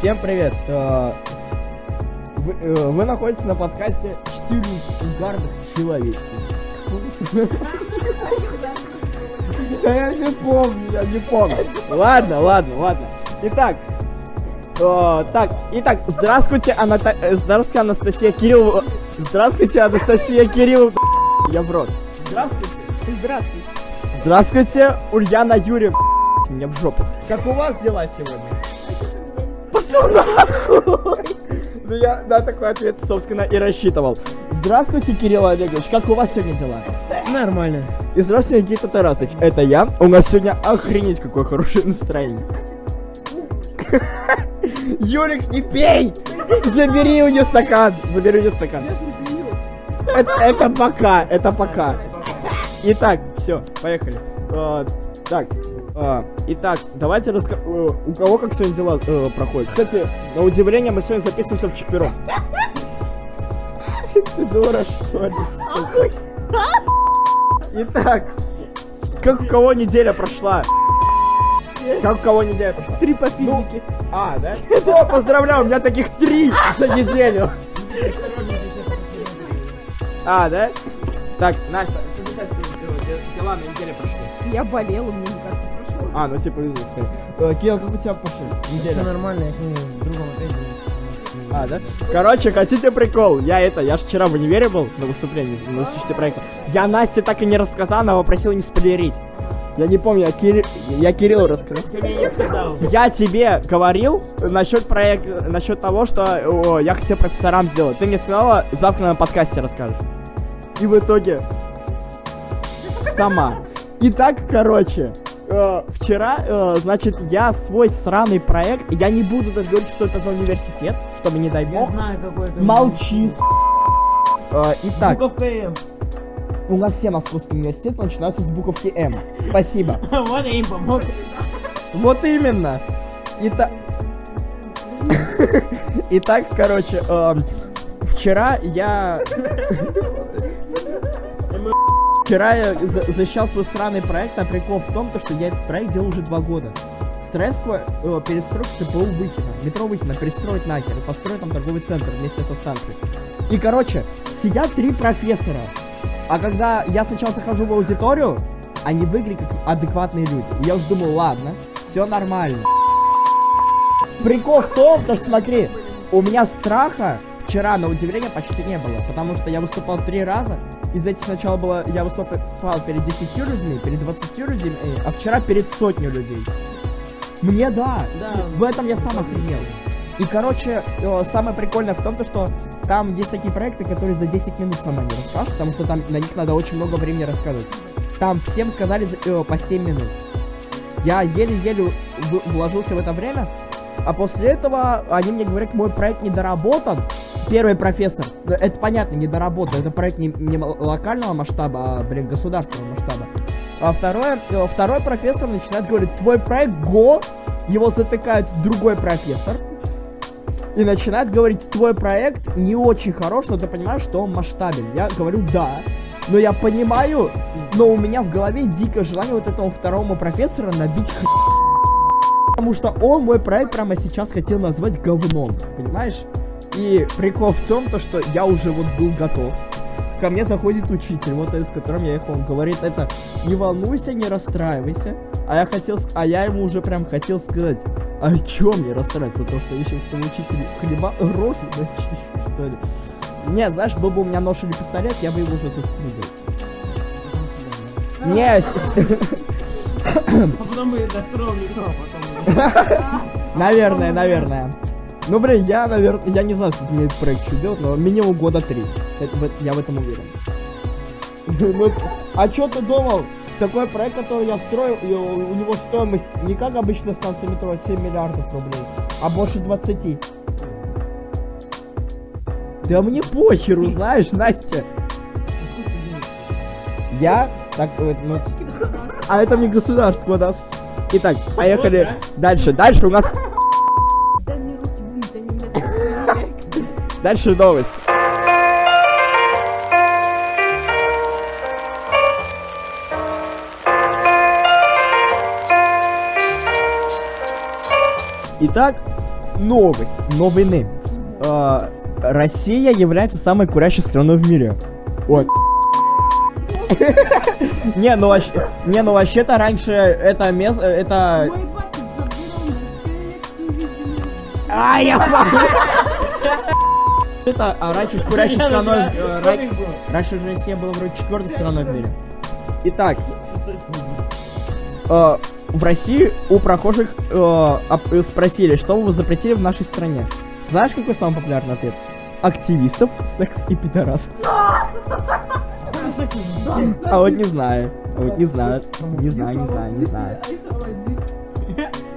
Всем привет. Э, Вы, э, вы находитесь на подкасте 4 угарных человек. Да я не помню, я не помню. Ладно, ладно, ладно. Итак, э, так, итак, здравствуйте, Аната... здравствуйте, Анастасия Кириллова. Здравствуйте, Анастасия Кириллова. Я в рот. Здравствуйте. Здравствуйте. Здравствуйте, Ульяна Юрьевна. Меня в жопу. Как у вас дела сегодня? Пошел нахуй! Ну я на такой ответ, собственно, и рассчитывал. Здравствуйте, Кирилл Олегович, как у вас сегодня дела? Нормально. И здравствуйте, Никита Тарасович, это я. У нас сегодня охренеть какое хорошее настроение. Юрик, не пей! Забери у нее стакан! Забери у нее стакан. Это, это пока, это пока. Итак, все, поехали. А, так, а, итак, давайте раска... э, У кого как сегодня дела э, проходят? Кстати, на удивление мы сегодня записываемся вчетвером. Ты дура, что ли? Итак, как у кого неделя прошла? Как у кого неделя прошла? Три по Ну, физике. А, да? О, поздравляю, у меня таких три за неделю. А, да? Так, Настя, дела на неделе прошли? Я болел, у меня никак не прошло. А, ну тебе повезло, скорее. Кирилл, как у тебя пошли? Все Неделя. нормально, я сегодня с другом опять был. А, да? Короче, хотите прикол? Я это, я ж вчера в универе был на выступлении, на защите проекта. Я Насте так и не рассказал, она попросила не спойлерить. Я не помню, я, Кири... я не сказал. Я тебе говорил насчет проекта, насчет того, что о, я хотел профессорам сделать. Ты мне сказала, завтра на подкасте расскажешь. И в итоге сама. Итак, короче, э, вчера, э, значит, я свой сраный проект, я не буду даже говорить, что это за университет, чтобы не дай Я бог. знаю, какой это. Молчи. Э, итак, Буковка М. у нас все московские университеты начинаются с буковки М. Спасибо. Вот я им помог. Вот именно. Итак, Итак, короче, эм, вчера я... Вчера я за- защищал свой сраный проект, а прикол в том, то, что я этот проект делал уже два года. Стресскую э, перестройку ТПУ Выхина, метро Выхина, перестроить нахер построить там торговый центр вместе со станцией. И, короче, сидят три профессора. А когда я сначала захожу в аудиторию, они выглядят как адекватные люди. И я уже думаю, ладно, все нормально. Прикол в том, что смотри, у меня страха вчера на удивление почти не было, потому что я выступал три раза. Из этих сначала было, я выступал перед 10 людьми, перед 20 людьми, а вчера перед сотней людей. Мне да, Да. в этом я сам охренел. И, короче, э, самое прикольное в том, то, что там есть такие проекты, которые за 10 минут сама не расскажешь, потому что там на них надо очень много времени рассказывать. Там всем сказали за- э, по 7 минут. Я еле-еле вложился в это время, а после этого они мне говорят, мой проект недоработан. Первый профессор, это понятно, недоработан, это проект не, не локального масштаба, а, блин, государственного масштаба. А второе, э, второй профессор начинает говорить, твой проект ГО, его затыкает другой профессор, и начинает говорить, твой проект не очень хорош, но ты понимаешь, что он масштабен. Я говорю, да. Но я понимаю, но у меня в голове дикое желание вот этому второму профессора набить х... Потому что он мой проект прямо сейчас хотел назвать говном, понимаешь? И прикол в том, то, что я уже вот был готов. Ко мне заходит учитель, вот с которым я ехал, он говорит это, не волнуйся, не расстраивайся. А я хотел, а я ему уже прям хотел сказать, а чё мне расстраиваться, то, что я сейчас этому учителю хлеба рожу начищу, что ли? Не, знаешь, был бы у меня нож или пистолет, я бы его уже застрелил. Не, А а наверное, наверное. Ну, блин, я, наверное, я не знаю, сколько мне этот проект еще делать, но минимум года три. Это- я в этом уверен. Ну, А чё ты думал? Такой проект, который я строил, и у него стоимость не как обычно станция метро, а 7 миллиардов рублей, а больше 20. Да мне похеру, знаешь, Настя. Я? Так, ну... А это мне государство даст. Итак, поехали дальше. Дальше у нас... Дальше новость. Итак, новость, новины. Э, Россия является самой курящей страной в мире. Ой. Не, ну вообще, не, ну вообще-то раньше это место, это... А, я. Это, а раньше курящей страной... э, ра- Раньше же Россия была вроде четвертой страной в мире. Итак, э, в России у прохожих э, спросили, что вы запретили в нашей стране. Знаешь, какой самый популярный ответ? Активистов, секс и пидорас. А вот не знаю. А вот не знаю. Не знаю, не знаю, не знаю.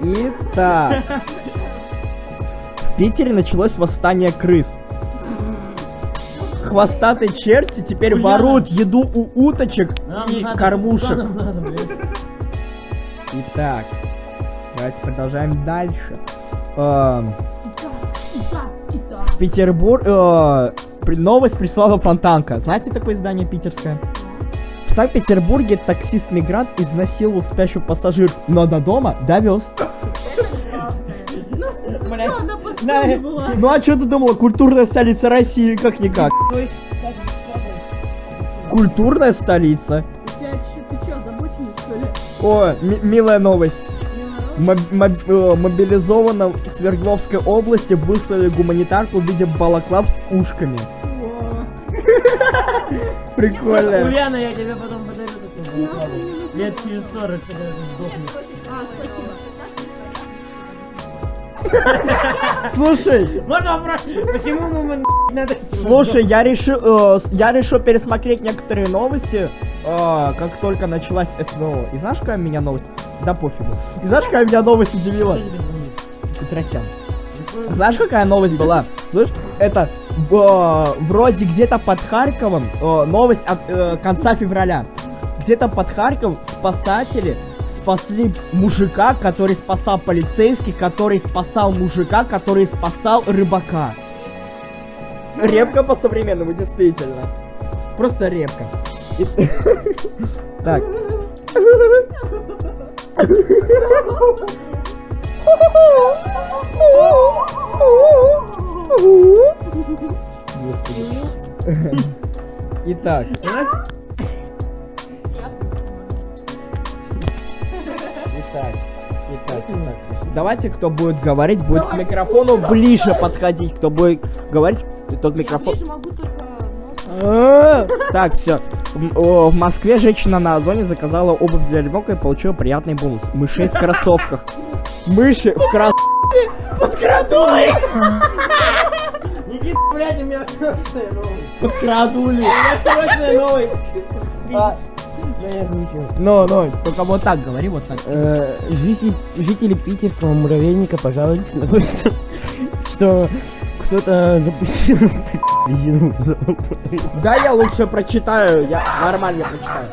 Итак. В Питере началось восстание крыс. Хвостатые черти теперь воруют еду у уточек и кормушек. Итак, давайте продолжаем дальше. Эм, В Петербург... э, новость прислала Фонтанка. Знаете такое издание питерское? В Санкт-Петербурге таксист-мигрант изнасиловал спящую пассажирку, но до дома довез. Она была. Ну а что ты думала, культурная столица России, как-никак? Культурная столица. Ты что ли? О, ми- милая новость. Моб- э, мобилизованно в Свердловской области выслали гуманитарку в виде балаклав с ушками. Прикольно. Ульяна, я тебе потом подарю. Лет через 40, когда ты сдохнешь. Слушай, Можно вопрос? Почему мы надо... слушай, я решил, э, я решил пересмотреть некоторые новости, э, как только началась СВО. И знаешь, какая меня новость? Да пофигу. И знаешь, какая меня новость удивила? Петросян. Знаешь, какая новость была? Слышь, это э, вроде где-то под Харьковом, э, новость от э, конца февраля. Где-то под Харьковом спасатели спасли мужика, который спасал полицейский, который спасал мужика, который спасал рыбака. Репка по-современному, действительно. Просто репка. Так. Итак. Итак. Итак. Давайте, кто будет говорить, будет к микрофону ближе подходить. Кто будет говорить, тот микрофон. А, Так, все. В Москве женщина на Озоне заказала обувь для ребенка и получила приятный бонус. Мышей в кроссовках. Мыши в кроссовках. Подкрадули! Никита, блядь, у меня срочная новость. Подкрадули! У меня срочная новость. Да я звучу. Ну, ну, только вот так говори, вот так. Э, жители, жители питерского муравейника пожаловались на то, что, что кто-то запустил резину. Да, я лучше прочитаю, я нормально прочитаю.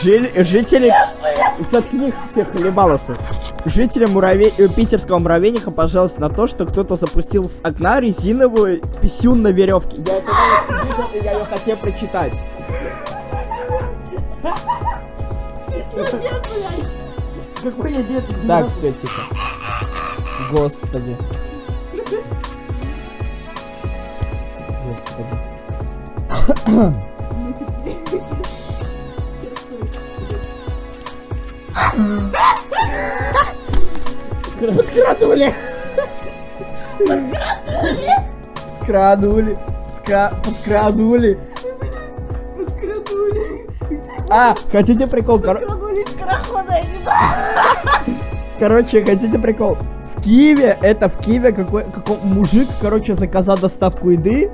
Жили- жители... Заткни всех хлебалосов. Жители муравей... э, питерского муравейника пожаловались на то, что кто-то запустил с окна резиновую писюн на веревке. Я это видел, и я ее хотел прочитать. Какой я дед? Так, все, тихо. Господи. Господи. Подкрадули. Подкрадули. Подкрадули. Подкрадули. А, хотите прикол? Подкрадули скорохода, я не знаю. Короче, хотите прикол? В Киеве, это в Киеве какой, какой мужик, короче, заказал доставку еды,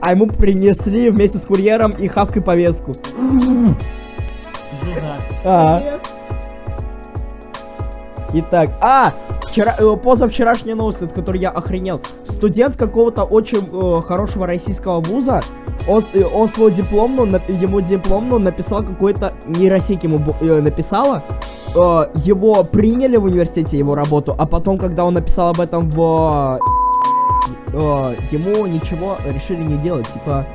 а ему принесли вместе с курьером и хавкой повестку. А, Итак, а, вчера, э, позавчерашняя новость, от которой я охренел. Студент какого-то очень э, хорошего российского вуза, он, э, он свою дипломную, на- ему дипломную написал какой-то, нейросеть ему э, написала, э, его приняли в университете, его работу, а потом, когда он написал об этом в... э, ему ничего решили не делать, типа,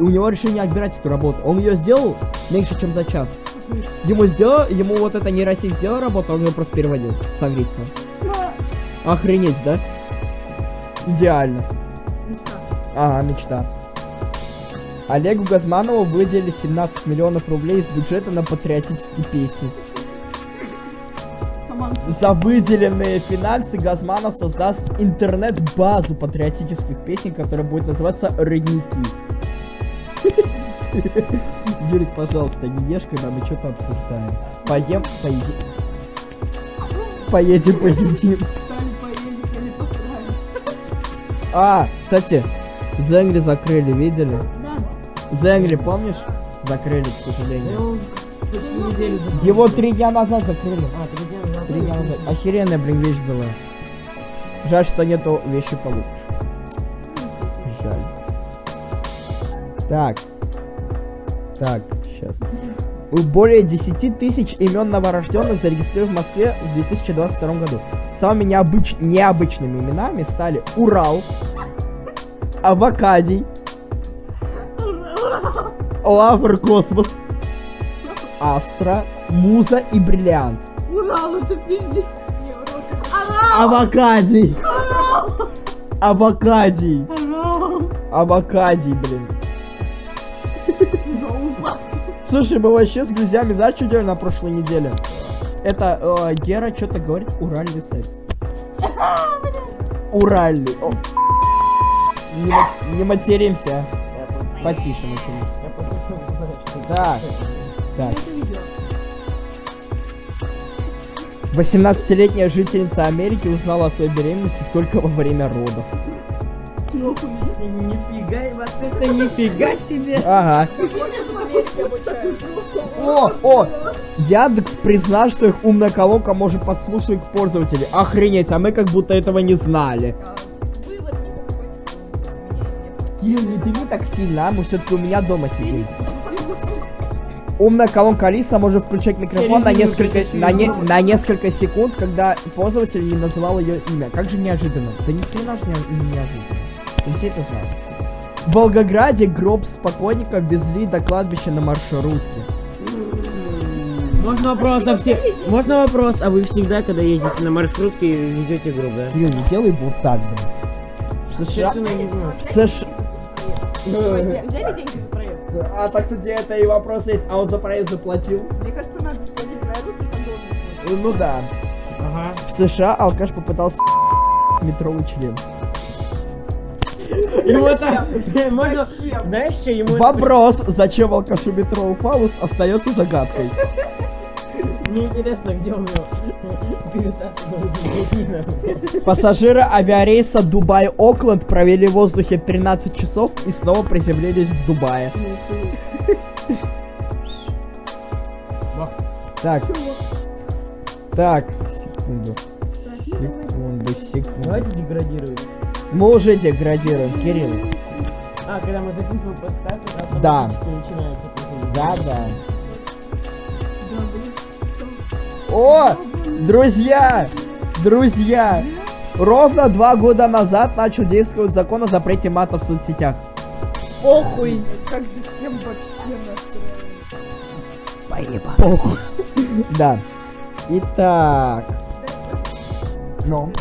у него решили не отбирать эту работу. Он ее сделал меньше, чем за час. Ему сделал, ему вот это нейросеть сделала работу, он ее просто переводил с английского. Охренеть, да? Идеально. Мечта. Ага, мечта. Олегу Газманову выделили 17 миллионов рублей из бюджета на патриотические песни. За выделенные финансы Газманов создаст интернет-базу патриотических песен, которая будет называться «Родники». Юрий, пожалуйста, не ешь, когда мы что-то обсуждаем. Поем, поедим. Поедем, поедим. А, кстати, Зенгри закрыли, видели? Да. Зенгри, помнишь? Закрыли, к сожалению. Его три дня назад закрыли. А, три дня назад. Три дня назад. Охеренная, блин, вещь была. Жаль, что нету вещи получше. Жаль. Так. Так, сейчас. Более 10 тысяч имен новорожденных зарегистрированы в Москве в 2022 году. Самыми необыч... необычными именами стали Урал, Авокадий, Лавр Космос, Астра, Муза и Бриллиант. Урал, это пиздец. Авокадий! Авокадий! Авокадий, блин. Слушай, мы вообще с друзьями, знаешь, что делали на прошлой неделе? Это э, Гера что-то говорит уральный секс. Уральный. О. Не, не материмся. Просто- Потише материмся. это. Так. Я Так. это видела. 18-летняя жительница Америки узнала о своей беременности только во время родов. Нахуй. Нифига, вот это нифига себе. Ага. О, о! Яндекс признал, что их умная колонка может подслушивать пользователей. Охренеть, а мы как будто этого не знали. Кирилл, не дыми так сильно, а? Мы все-таки у меня дома сидим. Умная колонка Алиса может включать микрофон на несколько, на, не- на несколько секунд, когда пользователь не называл ее имя. Как же неожиданно. Да ни хрена же не, не неожиданно. Все это знаем. В Волгограде гроб с покойником везли до кладбища на маршрутке. Можно вопрос, а все... Можно вопрос, а вы всегда, когда ездите на маршрутке, везете гроб, да? Кирилл, не делай вот так, блин. В США... В США... Взяли взяли деньги за проезд? А так, кстати, это и вопрос есть. А он за проезд заплатил? Мне кажется, надо сходить на русский, там должен быть. Ну да. Ага. В США алкаш попытался метровый член. Ему это... Можно... Знаешь, что ему... Вопрос, зачем алкашу метровый фалус, остается загадкой. Мне интересно, где у него Пассажиры авиарейса Дубай-Окленд провели в воздухе 13 часов и снова приземлились в Дубае. Так. Так, секунду. Секунду, секунду. Давайте деградировать. Мы уже деградируем, Кирилл. А, когда мы записываем подкаст, Да. начинается. Да, да. О, друзья, друзья, ровно два года назад начал действовать закон о запрете мата в соцсетях. Похуй. Как же всем вообще настроено. Похуй. Да. Итак. Ну.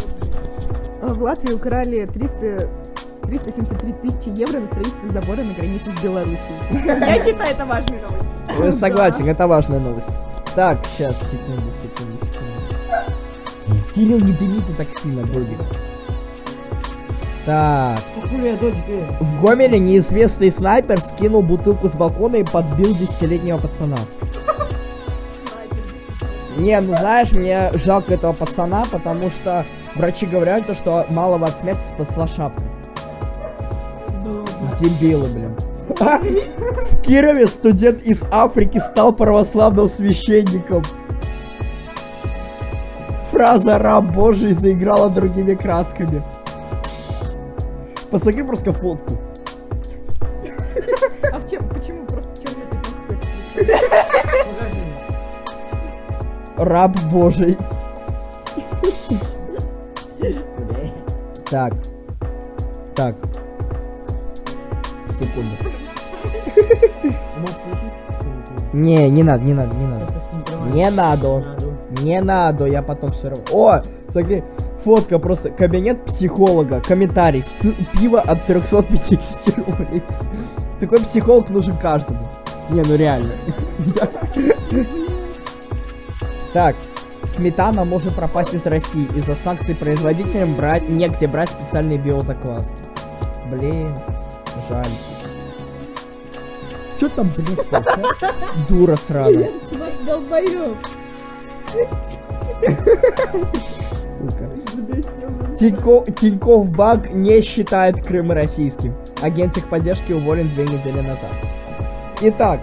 В Латвии украли 300... 373 тысячи евро на строительство забора на границе с Белоруссией. Я считаю, это важная новость. Согласен, это важная новость. Так, сейчас, секунду, секунду, секунду. Кирилл, не дыми ты так сильно, Додик. Так. В Гомеле неизвестный снайпер скинул бутылку с балкона и подбил десятилетнего пацана. Не, ну знаешь, мне жалко этого пацана, потому что врачи говорят, то, что малого от смерти спасла шапка. Дебилы, блин. В Кирове студент из Африки стал православным священником. Фраза «раб божий» заиграла другими красками. Посмотри просто фотку. А в чем? Почему? Просто пятно какой-то Покажи. Раб божий. Так. Так. Секунду. Не, не надо, не надо, не надо. Не. Надо. Не надо, я потом все равно. О, смотри, Фотка просто. Кабинет психолога. Комментарий. С- пиво от 350 рублей. Такой психолог нужен каждому. Не, ну реально. Так. Сметана может пропасть из России. Из-за санкций производителям брать негде брать специальные биозакваски. Блин, жаль. Чё там, блин? Дура сраная. Долбоёб. Сука. Тинько- Тинькофф Банк не считает Крым российским. Агент техподдержки уволен две недели назад. Итак,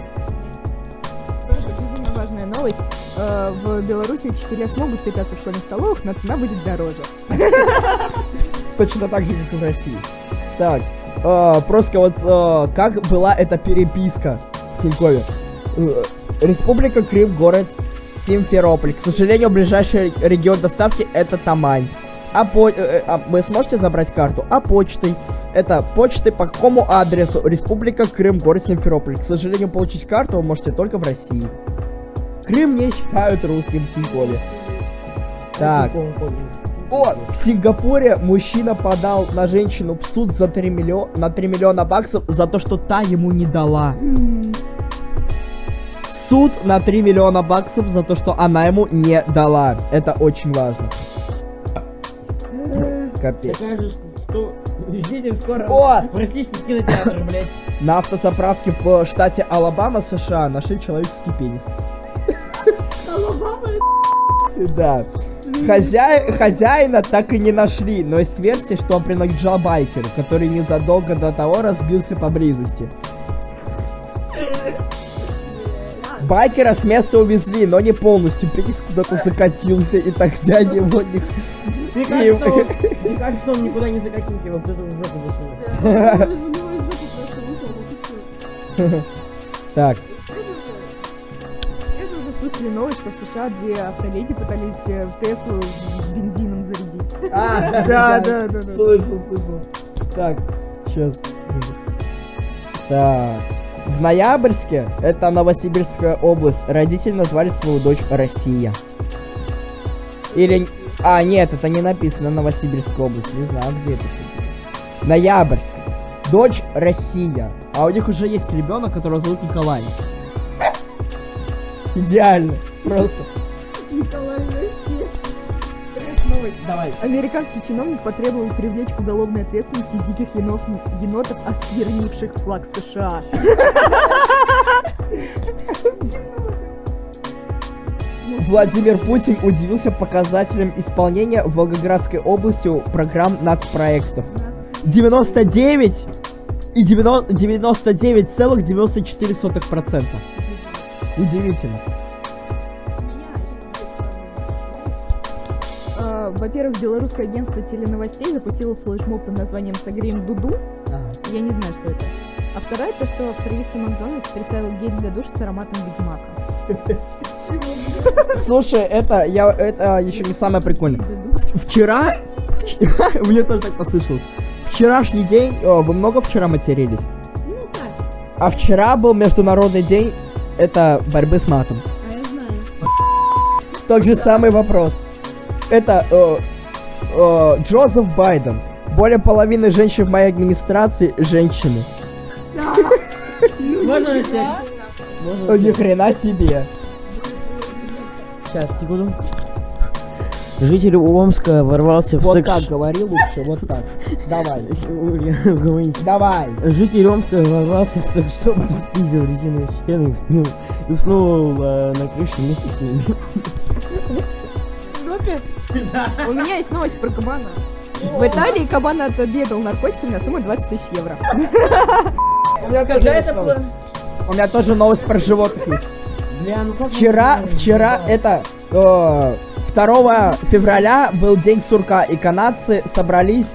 Э, В Беларуси учителя смогут питаться в школьных столовых, но цена будет дороже. точно так же, как в России. Так, э, просто вот э, как была эта переписка в Тинькове. Республика Крым, город Симферополь. К сожалению, ближайший регион доставки это Тамань. А, по, а вы сможете забрать карту? А почтой? Это почты по какому адресу? Республика Крым, город Симферополь. К сожалению, получить карту вы можете только в России. Крым не считают русским в Тинькове. Так. О, в Сингапуре мужчина подал на женщину в суд за 3 миллиона, на 3 миллиона баксов за то, что та ему не дала. Суд на 3 миллиона баксов за то, что она ему не дала. Это очень важно. Капец. Ждите скоро О! в российских кинотеатрах, блядь. На автозаправке в штате Алабама, США, нашли человеческий пенис. Да. Хозяй- хозяина так и не нашли, но есть версия, что он принадлежал байкеру, который незадолго до того разбился поблизости. Байкера с места увезли, но не полностью. Пенис куда-то закатился, и тогда его не... Мне кажется, он, мне кажется, он никуда не закатился, его кто-то в жопу засунул. Так, слышали новость, что в США две автоледи пытались э, Теслу с бензином зарядить. А, Да, да, да, да. Слышал, слышал. Так, сейчас. Так. В Ноябрьске, это Новосибирская область, родители назвали свою дочь Россия. Или... А, нет, это не написано Новосибирская область. Не знаю, где это все. Ноябрьск. Дочь Россия. А у них уже есть ребенок, которого зовут Николай. Идеально. Просто. Новость. Давай. Американский чиновник потребовал привлечь к уголовной ответственности диких енов, енотов, осквернивших флаг США. Владимир Путин удивился показателям исполнения в Волгоградской областью программ нацпроектов. 99 и 90 99,94%. Удивительно. А, Во-первых, белорусское агентство теленовостей запустило флешмоб под названием «Согреем Дуду». Я не знаю, что это. А вторая, то, что австралийский Макдональдс представил гель для душа с ароматом Бигмака. Слушай, это я это еще не самое прикольное. Вчера, вчера мне тоже так послышалось. Вчерашний день, о, вы много вчера матерились? Ну А вчера был международный день, это борьбы с матом. а я знаю. Тот же самый вопрос. Это э, э, Джозеф Байден. Более половины женщин в моей администрации женщины. Можно начать? Можно Ну, Ни начать? хрена себе. Сейчас, секунду. Житель Омска ворвался в Вот секс... так говори лучше, вот так. Давай. Давай. Житель Омска ворвался в секс-шоп, спиздил резиновые члены и уснул, э, на крыше вместе с ними. У меня есть новость про кабана. В Италии кабан отобедал наркотиками на сумму 20 тысяч евро. У меня тоже. У меня тоже новость про животных есть. Ну Вчера, вчера, это, э, 2 февраля был день сурка, и канадцы собрались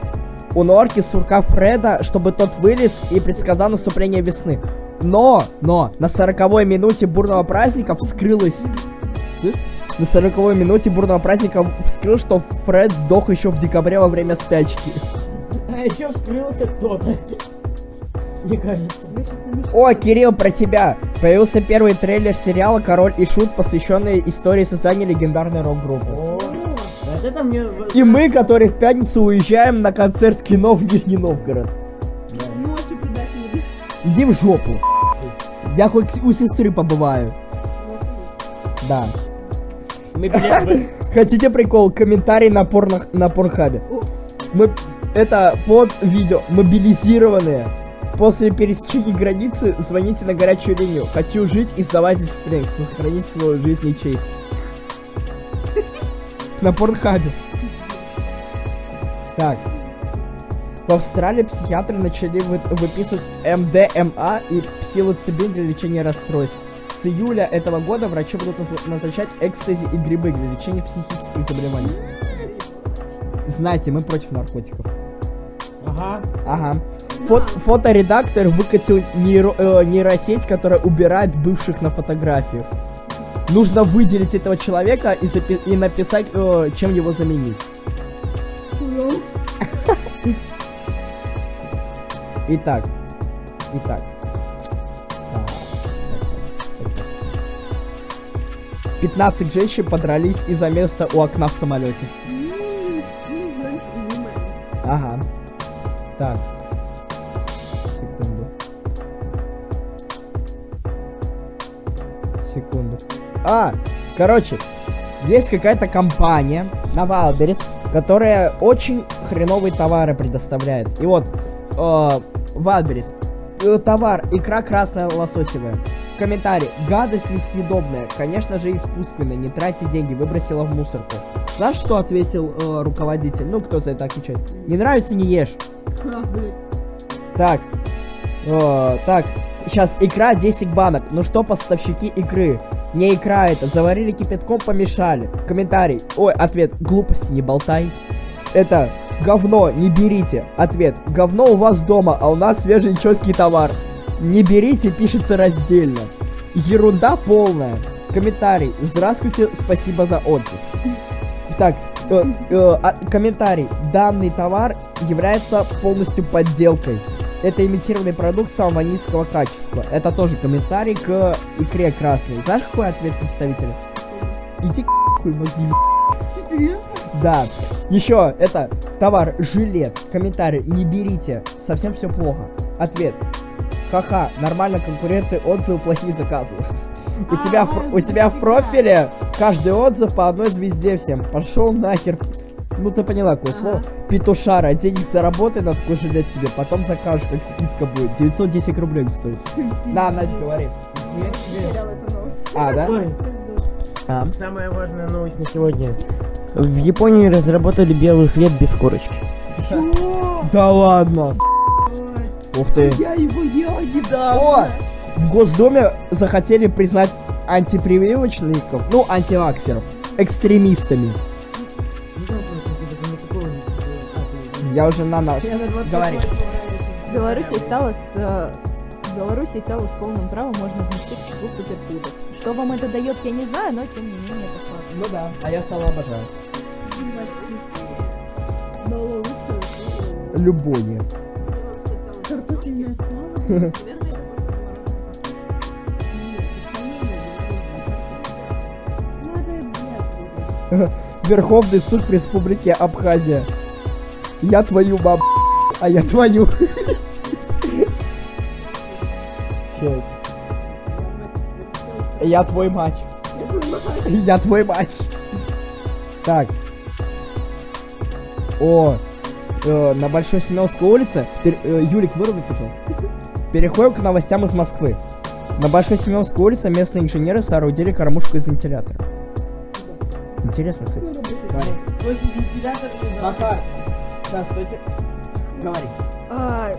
у норки сурка Фреда, чтобы тот вылез и предсказал наступление весны. Но, но, на 40 минуте бурного праздника вскрылось... Слышь? На 40 минуте бурного праздника вскрыл, что Фред сдох еще в декабре во время спячки. А еще вскрылся кто-то. Мне кажется. О, Кирилл, про тебя! Появился первый трейлер сериала «Король и Шут», посвященный истории создания легендарной рок-группы. О, Вот это мне... И мы, которые в пятницу уезжаем на концерт кино в Нижний Новгород. Ночью предатели. Иди в жопу. Я хоть у сестры побываю. Да. Мы Хотите прикол? Комментарий на, порно, на порнхабе. Мы... Это под видео. Мобилизированные. После пересечения границы звоните на горячую линию. Хочу жить и сдавайтесь в плен. Сохранить свою жизнь и честь. На порнхабе. Так. В Австралии психиатры начали вы- выписывать МДМА и псилоцибин для лечения расстройств. С июля этого года врачи будут назначать экстази и грибы для лечения психических заболеваний. Знаете, мы против наркотиков. Ага. Ага. Фот- фоторедактор выкатил нейро- э, нейросеть, которая убирает бывших на фотографиях. Нужно выделить этого человека и, запи- и написать, э, чем его заменить. Итак. Итак. Так, так, так, так, так. 15 женщин подрались из-за места у окна в самолете. Ага. Так. Секунду. А, короче, есть какая-то компания на Wildberries, которая очень хреновые товары предоставляет. И вот, э, Wildberries, э, товар, икра красная лососевая. Комментарий. Гадость несъедобная. Конечно же, искусственная. Не тратьте деньги. Выбросила в мусорку. Знаешь, что ответил э, руководитель? Ну, кто за это отвечает? Не нравится, не ешь. Так. О, так. Сейчас, икра 10 банок. Ну что, поставщики икры? Не икра это. Заварили кипятком, помешали. Комментарий. Ой, ответ. Глупости, не болтай. Это говно, не берите. Ответ. Говно у вас дома, а у нас свежий четкий товар. Не берите, пишется раздельно. Ерунда полная. Комментарий. Здравствуйте, спасибо за отзыв. Так, э, э, а- комментарий. Данный товар является полностью подделкой. Это имитированный продукт самого низкого качества. Это тоже комментарий к икре красной. Знаешь, какой ответ представителя? Иди к хуй мозги. Да. Еще это товар жилет. Комментарий. Не берите. Совсем все плохо. Ответ. Ха-ха, нормально конкуренты отзывы плохие заказывают. У А, тебя, у тебя в профиле каждый отзыв по одной звезде всем. Пошел нахер. Ну ты поняла, какое Ага. слово. Петушара, денег заработай на жилет себе, потом закажешь, как скидка будет. 910 рублей стоит. На, Надя, говори. Потеряла эту новость. А, да? А. Самая важная новость на сегодня. В Японии разработали белый хлеб без корочки. Да ладно. Ух ты. Я его ел О! недавно. В Госдуме захотели признать антипрививочников, ну, антиваксеров, экстремистами. Я уже на нас. Говори. В Беларуси стало с э, в Беларуси стало с полным правом можно внести к числу суперфудов. Что вам это дает, я не знаю, но тем не менее это факт. Ну да, а я сало обожаю. Любое. Картофельное сало? Верховный суд в Республике Абхазия. Я твою баб... А я твою. Сейчас. Я твой мать. Я твой мать. Так. О, э, на Большой Семеновской улице. пер- э, Юлик, выруби, пожалуйста. Переходим к новостям из Москвы. На Большой Семеновской улице местные инженеры соорудили кормушку из вентилятора. Интересно, кстати. Пока. Сейчас, стойте. Говори. А,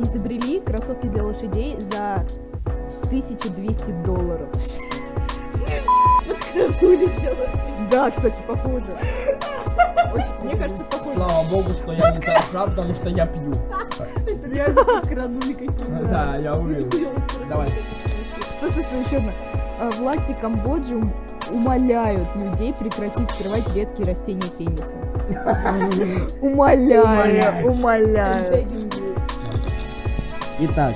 изобрели кроссовки для лошадей за с- 1200 долларов. Да, кстати, похоже. Очень- Мне кажется, похоже. Слава богу, что я не заржал, потому что я пью. Это реально как крадули какие-то. Да, я увидел. Давай. Стой, стой, еще одна. Власти Камбоджи умоляют людей прекратить скрывать редкие растения пениса. Умоляю, умоляю. Итак.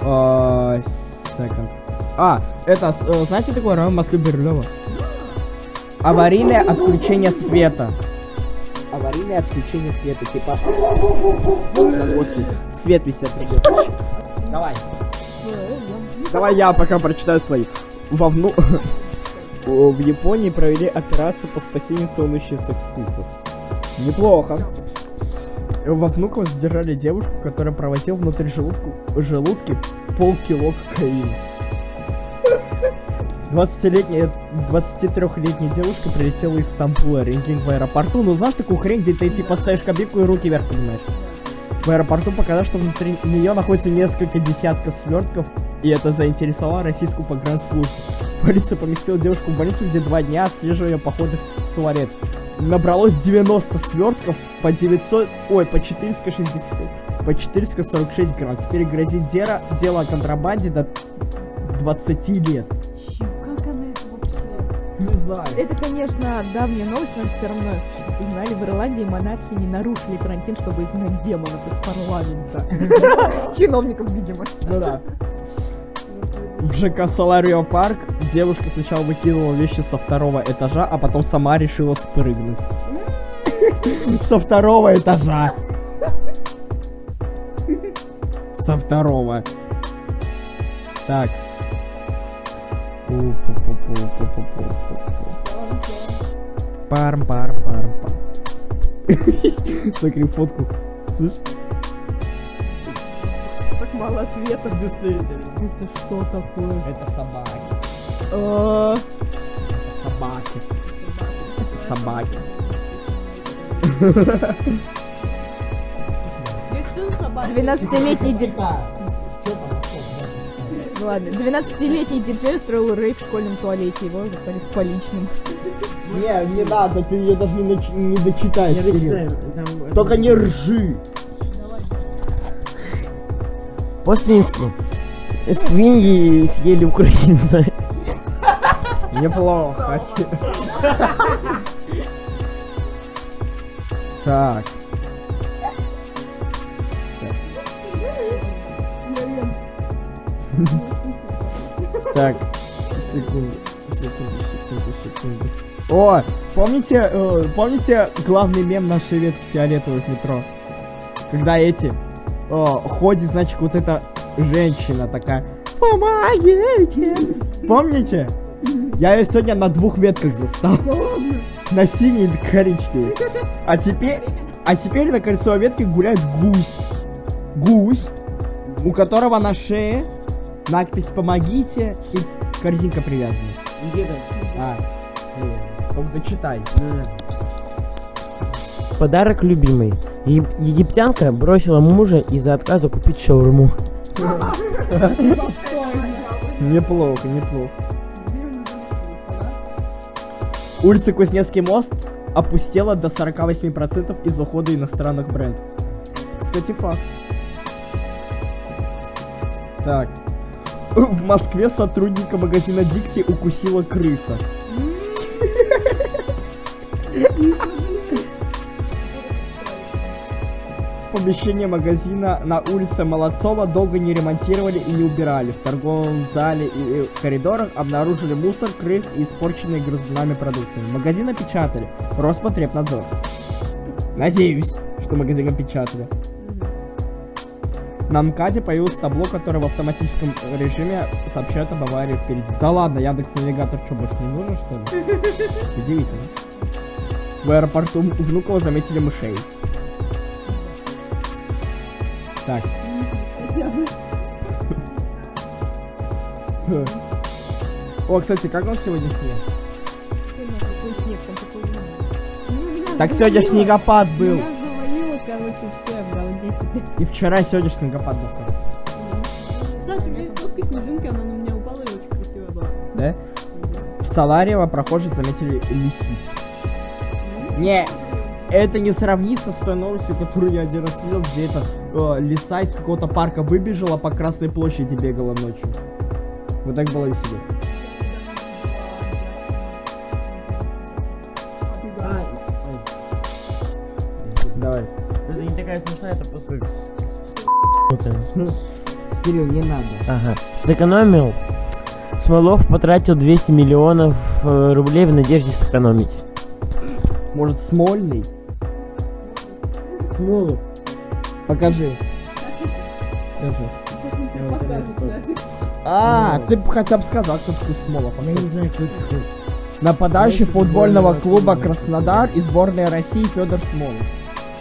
Second. А, это, э, знаете такой район Москвы Берлева? аварийное отключение света. Аварийное отключение света, типа... Господи, свет висит придется. Давай. Давай я пока прочитаю свои. Во вну... О, В Японии провели операцию по спасению тонущей секс-куклы. Неплохо. Во Внуково задержали девушку, которая проводила внутри желудку, желудки полкило кокаина. 20-летняя, 23-летняя девушка прилетела из Стамбула, рентген в аэропорту. Ну знаешь такую хрень, где ты типа ставишь кабинку и руки вверх поднимаешь? В аэропорту показалось, что внутри нее находится несколько десятков свертков, и это заинтересовало российскую погранслужбу. Полиция поместила девушку в больницу, где два дня отслеживая ее походы в туалет. Набралось 90 свертков по 900... Ой, по 460... По 446 грамм. Теперь грозит дело, дело о контрабанде до 20 лет. Чё, как она это вообще? Не знаю. Это, конечно, давняя новость, но все равно, чтобы знали, в Ирландии монархи не нарушили карантин, чтобы изгнать демонов из парламента. Чиновников, видимо. Ну да. В ЖК Соларио Парк девушка сначала выкинула вещи со второго этажа, а потом сама решила спрыгнуть. Со второго этажа. Со второго. Так. Парм, парм, парм, парм. Закрив фотку. Слышь? Так мало ответов. Действительно. Это что такое? Это собаки. Э, Собаки. Собаки. Двенадцатилетний 12-летний ди- ну ладно, 12-летний диджей устроил рейв в школьном туалете, его застали с поличным. Не, не надо, ты ее даже не, нач- не дочитаешь. Кирилл. Только не ржи. По-свински. Свиньи съели украинца. Неплохо. Так. Так, секунду, секунду, секунду, секунду. О, помните, э, помните главный мем нашей ветки фиолетовой в метро? Когда эти э, ходит, значит, вот эта женщина такая, помогите! Помните? Я ее сегодня на двух ветках застал. На синий и коричневый. А теперь, а теперь на кольцевой ветке гуляет гусь. Гусь, у которого на шее надпись «Помогите» и корзинка привязана. А, только дочитай. Подарок любимый. Егип- Египтянка бросила мужа из-за отказа купить шаурму. Неплохо, неплохо. Улица Кузнецкий мост опустела до 48% из ухода иностранных брендов. Кстати, факт. Так. В Москве сотрудника магазина Дикси укусила крыса. Помещение магазина на улице Молодцова долго не ремонтировали и не убирали. В торговом зале и коридорах обнаружили мусор, крыс и испорченные грызунами продукты. Магазин опечатали. Роспотребнадзор. Надеюсь, что магазин опечатали. На МКАДе появилось табло, которое в автоматическом режиме сообщает об аварии впереди. Да ладно, Яндекс Навигатор что, больше не нужен, что ли? Удивительно. В аэропорту Внуково заметили мышей. Так. О, кстати, как он сегодня снег? Какой снег, там такой ужас. Так сегодня снегопад был. Меня завалило, короче, все, обалдеть. И вчера сегодня снегопад был. Кстати, у меня есть фотка снежинки, она на меня упала и очень красивая была. Да? В Саларево прохожие заметили лисиц. Не, это не сравнится с той новостью, которую я один раз видел, где это э, лиса из какого-то парка выбежала по Красной площади бегала ночью. Вот так было веселее. Давай. Это не такая смешная, это просто... Кирилл, не надо. Ага. Сэкономил Смолов потратил 200 миллионов э, рублей в надежде сэкономить. Может, Смольный? Смолов. Покажи. Покажи. А, ты бы хотя бы сказал, кто такой Смолов. Я не знаю, кто это. Нападающий футбольного клуба. Краснодар и сборной России Федор Смолов.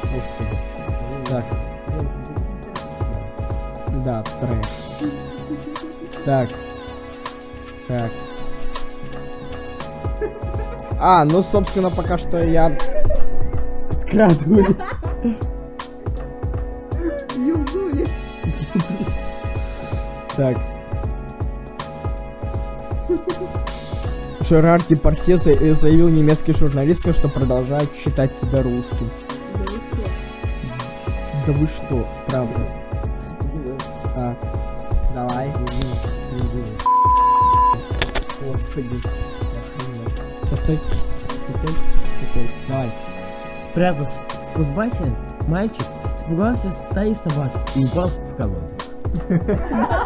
Господи. Так. Да, трэш. Так. Так. А, ну, собственно, пока что я открадываю. Так. Жерар Депардье э, заявил немецкий журналистам, что продолжает считать себя русским. Да вы что? Правда? А, давай. Господи. Сейчас стой. Секунд, секунд. Давай. Спрятав в Кузбассе, мальчик испугался стаи собак и упал в колодец.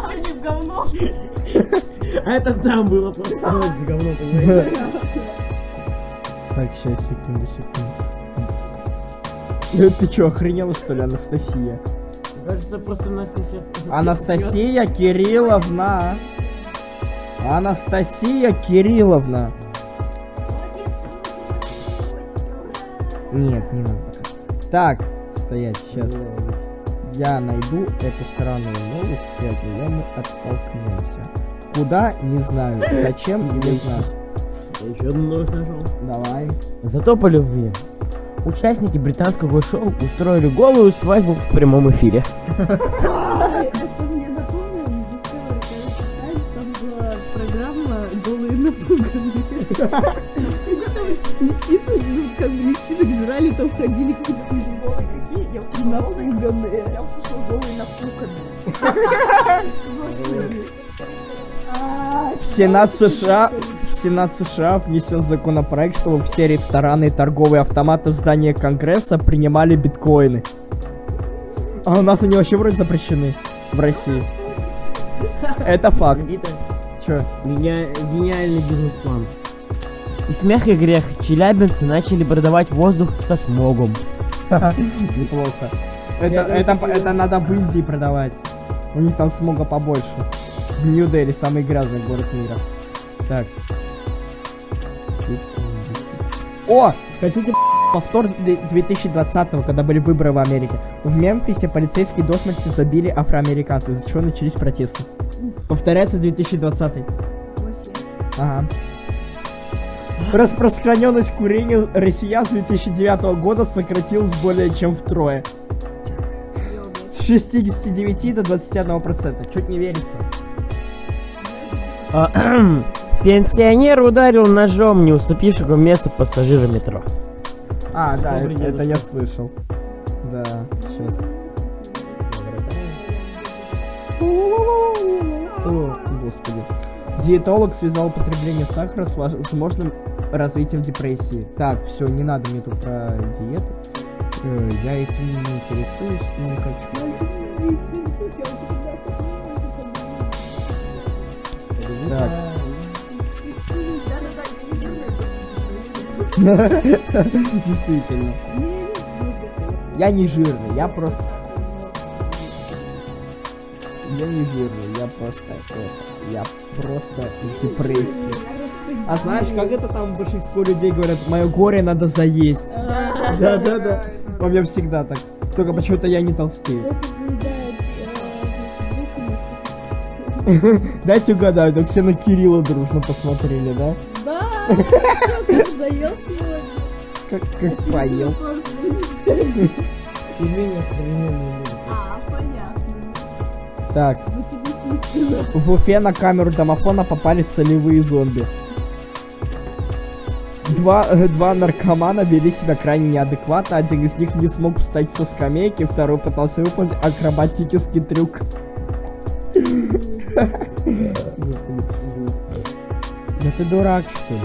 А это там было просто говно, понимаете? Так, сейчас, секунду, секунду. Ты чё, охренела что ли, Анастасия? Кажется, просто нас сейчас... Анастасия Кирилловна. Анастасия Кирилловна. Нет, не надо. Так, стоять, сейчас. Я найду эту сраную новость, и от нее мы оттолкнемся. Куда? Не знаю. Зачем? Не знаю. Я еще одну новость нашел. Давай. Зато по любви. Участники британского шоу устроили голую свадьбу в прямом эфире. Это мне напомнило, на Discovery, короче, Science, там была программа «Голые напуганные». Там личинок, ну, как бы личинок жрали, там ходили какие-то Какие? Я услышала напуганные. Я услышала голые напуканные. В Сенат США в Сенат США внесен законопроект, чтобы все рестораны и торговые автоматы в здании Конгресса принимали биткоины. А у нас они вообще вроде запрещены в России. Это факт. Гения- Гениальный бизнес-план. И смех и грех. Челябинцы начали продавать воздух со смогом. Неплохо. Это, это, это надо в Индии продавать. У них там смога побольше. В Нью-Дели самый грязный город мира. Так. О! Хотите повтор 2020 когда были выборы в Америке? В Мемфисе полицейские до смерти забили афроамериканцев, из-за чего начались протесты. Повторяется 2020 Вообще. Ага. Распространенность курения россиян с 2009 года сократилась более чем втрое. С 69 до 21 процента. Чуть не верится. А, Пенсионер ударил ножом не уступившего место пассажира метро. А, да, Добрый это, это я слышал. Да, сейчас. О, господи. Диетолог связал употребление сахара с возможным развитием депрессии. Так, все, не надо мне тут про диету. Э, Я этим не интересуюсь и не хочу. Так. Действительно. Я не жирный, я просто... Я не жирный, я просто... я просто в депрессии. А знаешь, как это там большинство людей говорят, мое горе надо заесть. Да-да-да. У меня всегда так. Только почему-то я не толстею. Дайте угадаю, так все на Кирилла дружно посмотрели, да? Да, как заел сегодня. Как, как поел. Пельмени охрененные люди. А, понятно. Так, в Уфе на камеру домофона попали солевые зомби. Два, э, два наркомана вели себя крайне неадекватно. Один из них не смог встать со скамейки, второй пытался выполнить акробатический трюк. Да ты дурак, что ли?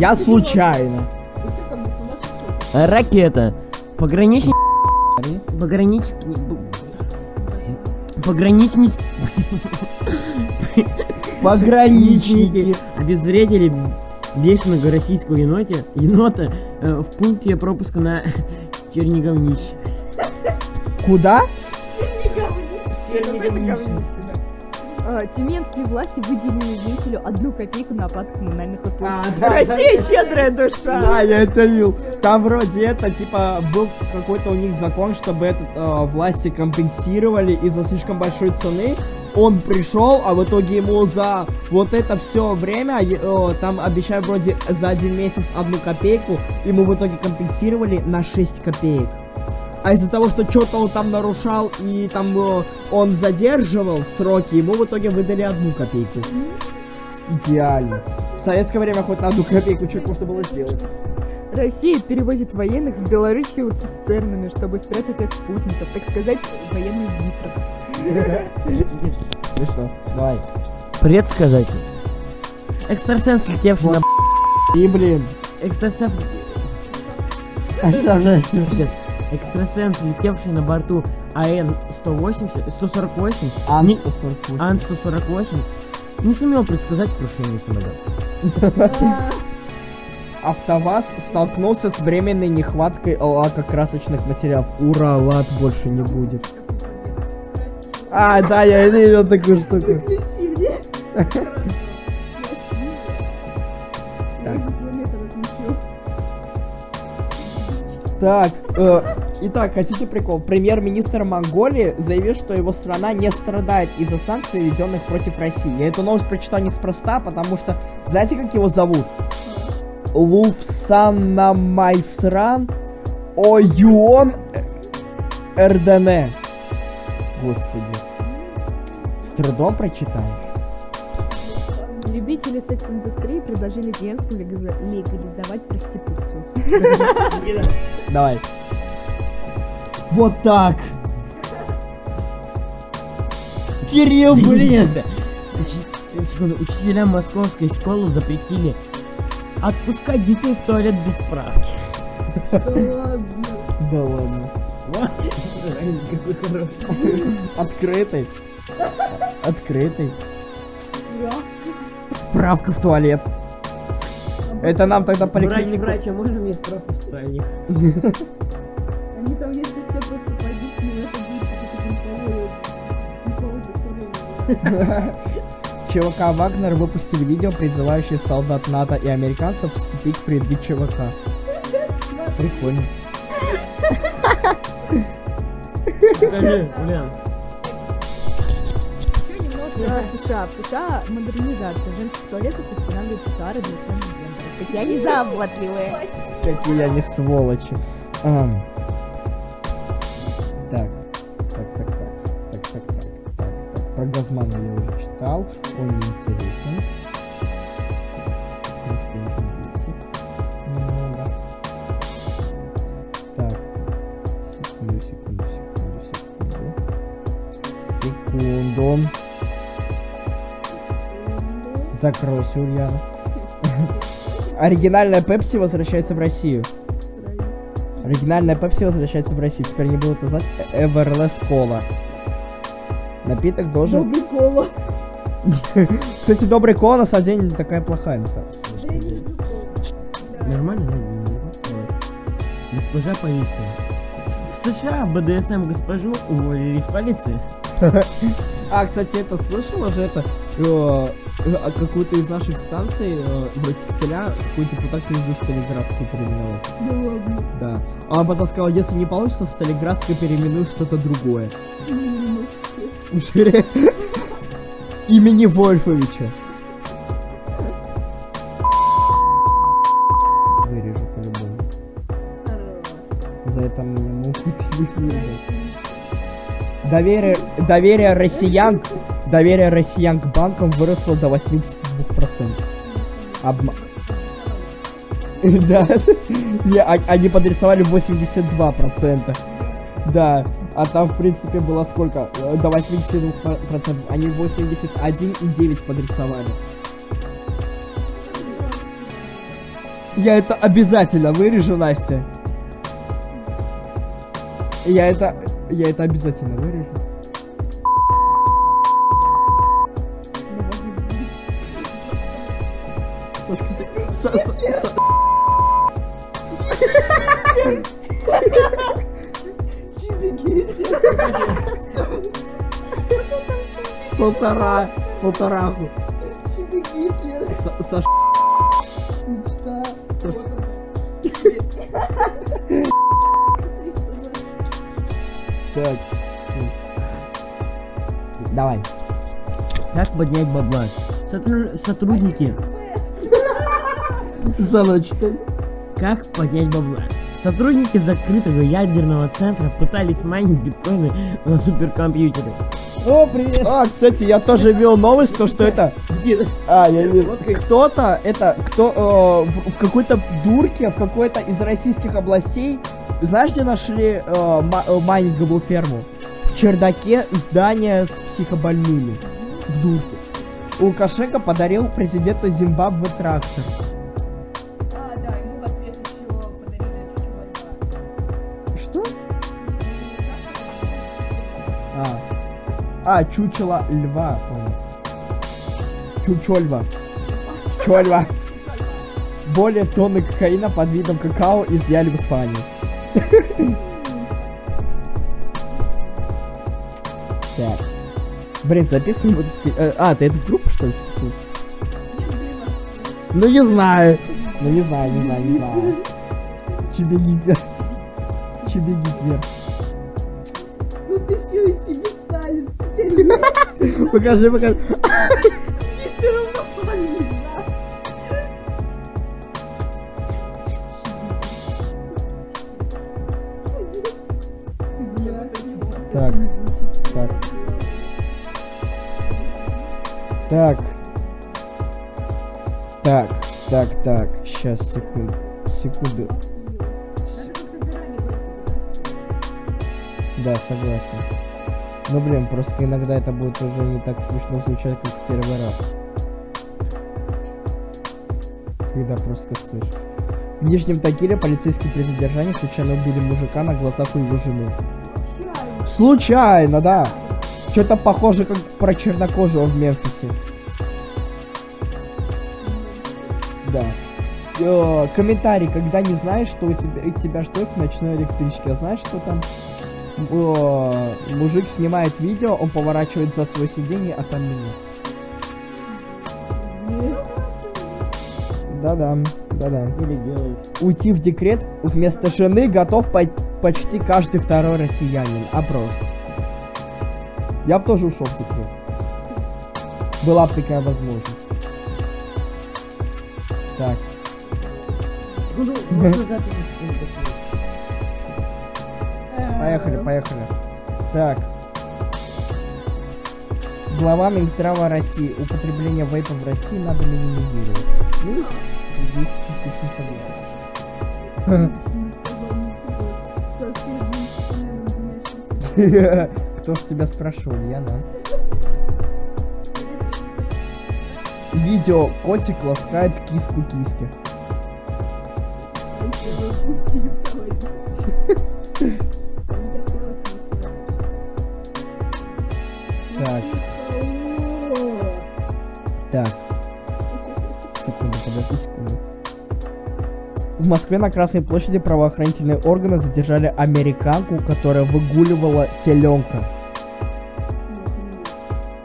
Я случайно. Ракета. Пограничник... Пограничник... Пограничник... Пограничники. обезвредили бешеного российского еноте, енота э, в пункте пропуска на Черниговнич. Куда? А, Тюменские власти выделили жителю одну копейку на оплату коммунальных услуг. А, да, Россия щедрая душа. Да, я это видел. Там вроде это, типа, был какой-то у них закон, чтобы этот э, власти компенсировали из-за слишком большой цены. Он пришел, а в итоге ему за вот это все время, э, там обещали вроде за один месяц одну копейку, ему в итоге компенсировали на 6 копеек. А из-за того, что что-то он там нарушал и там э, он задерживал сроки, ему в итоге выдали одну копейку. Идеально. В советское время хоть на одну копейку что-то можно было сделать. Россия перевозит военных в Белоруссию цистернами, чтобы спрятать от спутников, так сказать, военных битров. Смешно. Давай. Предсказатель. Экстрасенс, летевший на... И блин. Экстрасенс... А что же? Сейчас. Экстрасенс, летевший на борту АН-180... 148... Ан Не- 148. Ан-148 не сумел предсказать крушение самолета. АвтоВАЗ столкнулся с временной нехваткой лакокрасочных материалов. Ура, лад больше не будет. А, да, я видел такую штуку. Так. э, итак, хотите прикол? Премьер-министр Монголии заявил, что его страна не страдает из-за санкций, введенных против России. Я эту новость прочитал неспроста, потому что, знаете, как его зовут? Луфсанамайсран Оюон Эрдене. Господи. Трудом прочитаешь. Любители секс-индустрии предложили Зеленскому легализовать проституцию. Давай. Вот так. Кирилл, блин. Это, учи- секунду, учителям московской школы запретили отпускать детей в туалет без справки. Да ладно. Да ладно. Вот. Какой хороший. Открытый. Открытый. Справка в туалет. Это нам тогда Врач, поликлинику... врач, а можно мне справку в спальне? Они там, если все просто пойдут, ну это будет какой-то ЧВК Вагнер выпустили видео, призывающее солдат НАТО и американцев вступить в ряды ЧВК. Прикольно. Покажи, Ульян. Про США. В США модернизация. В женских туалетах устанавливают писсуары для трансгендеров. Какие они заботливые. Какие они сволочи. Так. Так, так, так. Так, так, так. Так. Про Газмана я уже читал. Он не интересен. В принципе, он бесит. Немного. Закройся, Ульяна. Оригинальная Пепси возвращается в Россию. Оригинальная Пепси возвращается в Россию. Теперь не будут называть Everless Cola. Напиток должен... Добрый кола. Кстати, добрый кола на самом деле не такая плохая, на самом. Да. Нормально, не. Госпожа полиция. В США БДСМ госпожу уволили из полиции. А, кстати, это слышала же это э, какую-то из наших станций э, в этих целях какой депутат призывал в Сталинградскую переименовать. Да ладно. Да. А он потом сказал, если не получится, в Сталинградской переименуй что-то другое. Имени Вольфовича. Вырежу по-любому. За это мне могут. Доверие, доверие россиян, доверие россиян к банкам выросло до 82%. Обма... Да, не, а- они подрисовали 82%. Да, а там, в принципе, было сколько? До 82%. Они 81,9 подрисовали. Я это обязательно вырежу, Настя. Я это... Я это обязательно вырежу. Полтора, полтораху. Со- со- Так. Давай. Как поднять бабла? Сотру- Сотрудники. Заново читай. Как поднять бабла? Сотрудники закрытого ядерного центра пытались майнить биткоины на суперкомпьютере. О, привет. А, кстати, я тоже вел новость, то что это... А, я видел. Кто-то, это, кто э, в, в какой-то дурке, в какой-то из российских областей, знаешь, где нашли э, ма- э, майнинговую ферму? В чердаке здания с психобольными. В дурке. Лукашенко подарил президенту Зимбабве трактор. А, чучело льва, понял. Чучольва. Чучольва. Более тонны кокаина под видом какао изъяли в Испании. Так. Блин, записываем вот это- э, А, ты это в группу что ли записываешь? Ну не знаю. Ну не знаю, не знаю, не знаю. Тебе Гитлер. Тебе Покажи, покажи. Так, так. Так. Так, так, так. Сейчас, секунду. Секунду. Да, согласен. Ну блин, просто иногда это будет уже не так смешно звучать, как в первый раз. Когда просто слышишь. В Нижнем Тагиле полицейские при задержании случайно убили мужика на глазах у его жены. Случайно, да. Что-то похоже, как про чернокожего в Мемфисе. Да. Э, комментарий, когда не знаешь, что у тебя, у тебя ждет в ночной электричке. А знаешь, что там? Мужик снимает видео, он поворачивает за свое сиденье, а там меня. Да-да, да-да. Или делаешь. Уйти в декрет вместо жены готов по- почти каждый второй россиянин. Опрос. Я бы тоже ушел в декрет. Была бы такая возможность. Так. Секунду, можно запись? Поехали, поехали. Так. Глава Минздрава России. Употребление вейпа в России надо минимизировать. Ну, здесь частично согласен. Кто ж тебя спрашивал? Я, да. Видео котик ласкает киску киски. Так. В Москве на Красной площади правоохранительные органы задержали американку, которая выгуливала теленка.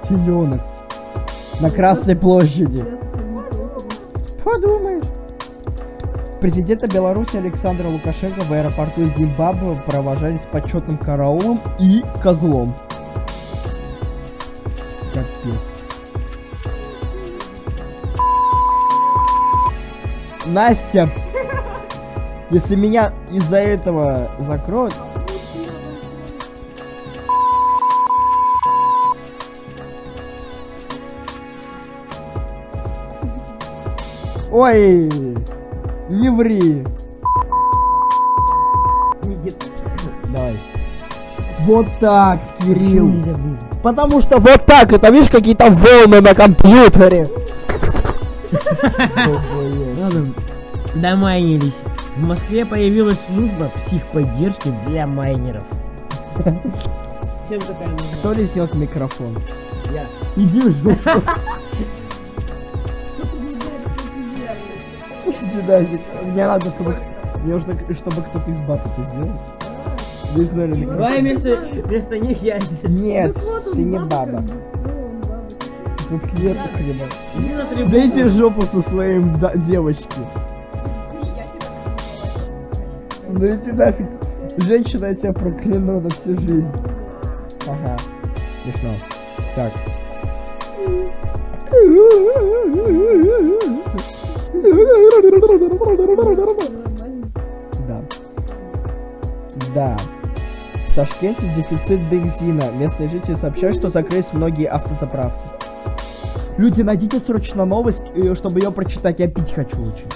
Теленок. На Красной площади. Подумаешь. Президента Беларуси Александра Лукашенко в аэропорту Зимбабве провожали с почетным караулом и козлом. Настя, если меня из-за этого закроют... Ой, не ври. Давай. Вот так, Кирилл. Потому что вот так, это видишь какие-то волны на компьютере. Ладно, домайнились. В Москве появилась служба психподдержки для майнеров. Всем такая нужна. Кто несет микрофон? Я. Иди уже. Мне надо, чтобы... Мне нужно, чтобы кто-то из баб это сделал. Не знаю, ли- Давай вместо, вместо них я... Нет, ты не баба, Хрена. Иди на трибуну. Дайте жопу со своим да, девочки. Иди нафиг. Женщина, я тебя прокляну на всю жизнь. Ага. Смешно. Так. Да. Да. В Ташкенте дефицит бензина. Местные жители сообщают, что закрылись многие автозаправки. Люди, найдите срочно новость, э, чтобы ее прочитать. Я пить хочу очень.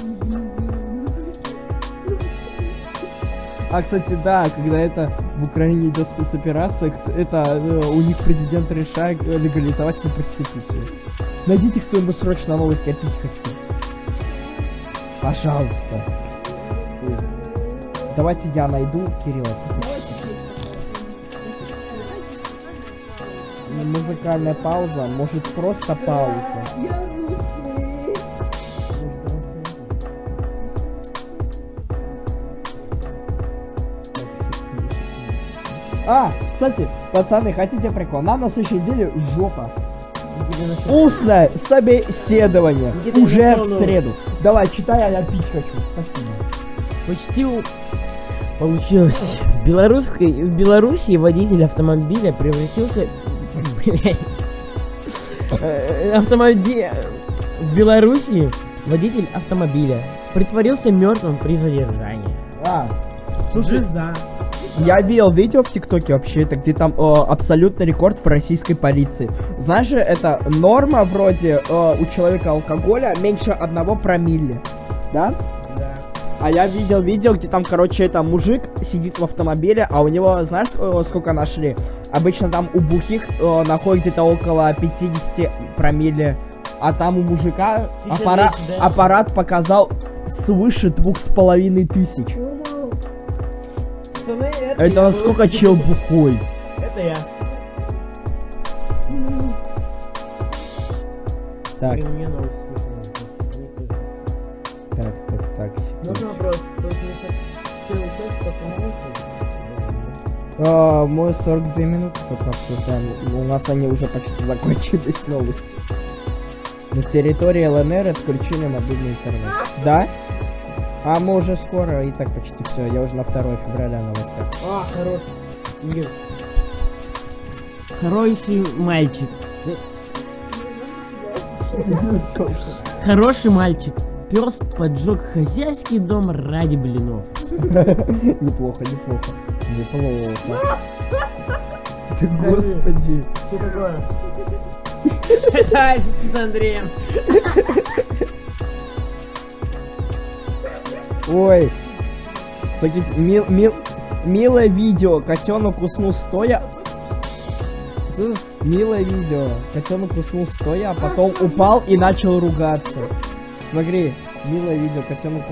А, кстати, да, когда это в Украине идет спецоперация, это э, у них президент решает э, легализовать эту проституцию. Найдите кто-нибудь срочно новость, я пить хочу. Пожалуйста. Давайте я найду Кирилла. Музыкальная пауза, может просто пауза. А, кстати, пацаны, хотите прикол? Нам на следующей неделе жопа. Устное собеседование. Никита, Уже в среду. Давай, читай, а я пить хочу. Спасибо. Почти у- получилось. В белорусской, в Белоруссии водитель автомобиля превратился... Блядь. Э, Автомобиль... В Белоруссии водитель автомобиля притворился мертвым при задержании. А, слушай, Жизда. я видел видео в ТикТоке вообще, это где там э, абсолютный рекорд в российской полиции. Знаешь же, это норма вроде э, у человека алкоголя меньше одного промилле. Да? А я видел видео, где там, короче, это мужик сидит в автомобиле, а у него, знаешь, э, сколько нашли? Обычно там у бухих э, находят где-то около 50 промилле, а там у мужика 52, аппарат, аппарат показал свыше двух с половиной тысяч. Пацаны, это, насколько был. чел бухой. Это я. Так, так, так, так. Можно вопрос? То есть мы сейчас? А, мы 42 минуты только обсуждаем. У нас они уже почти закончились новости. На территории ЛНР отключили мобильный интернет. Да? А мы уже скоро, и так почти все. Я уже на 2 февраля новостях. А, хорош. Игорь. Хороший мальчик. Хороший мальчик. Пес поджег хозяйский дом ради блинов. Неплохо, неплохо. Неплохо. Господи. Что такое? Это с Андреем. Ой. Смотрите, мил, мил, милое видео. Котенок уснул стоя. Милое видео. Котенок уснул стоя, а потом упал и начал ругаться. Смотри, милое видео. Котенок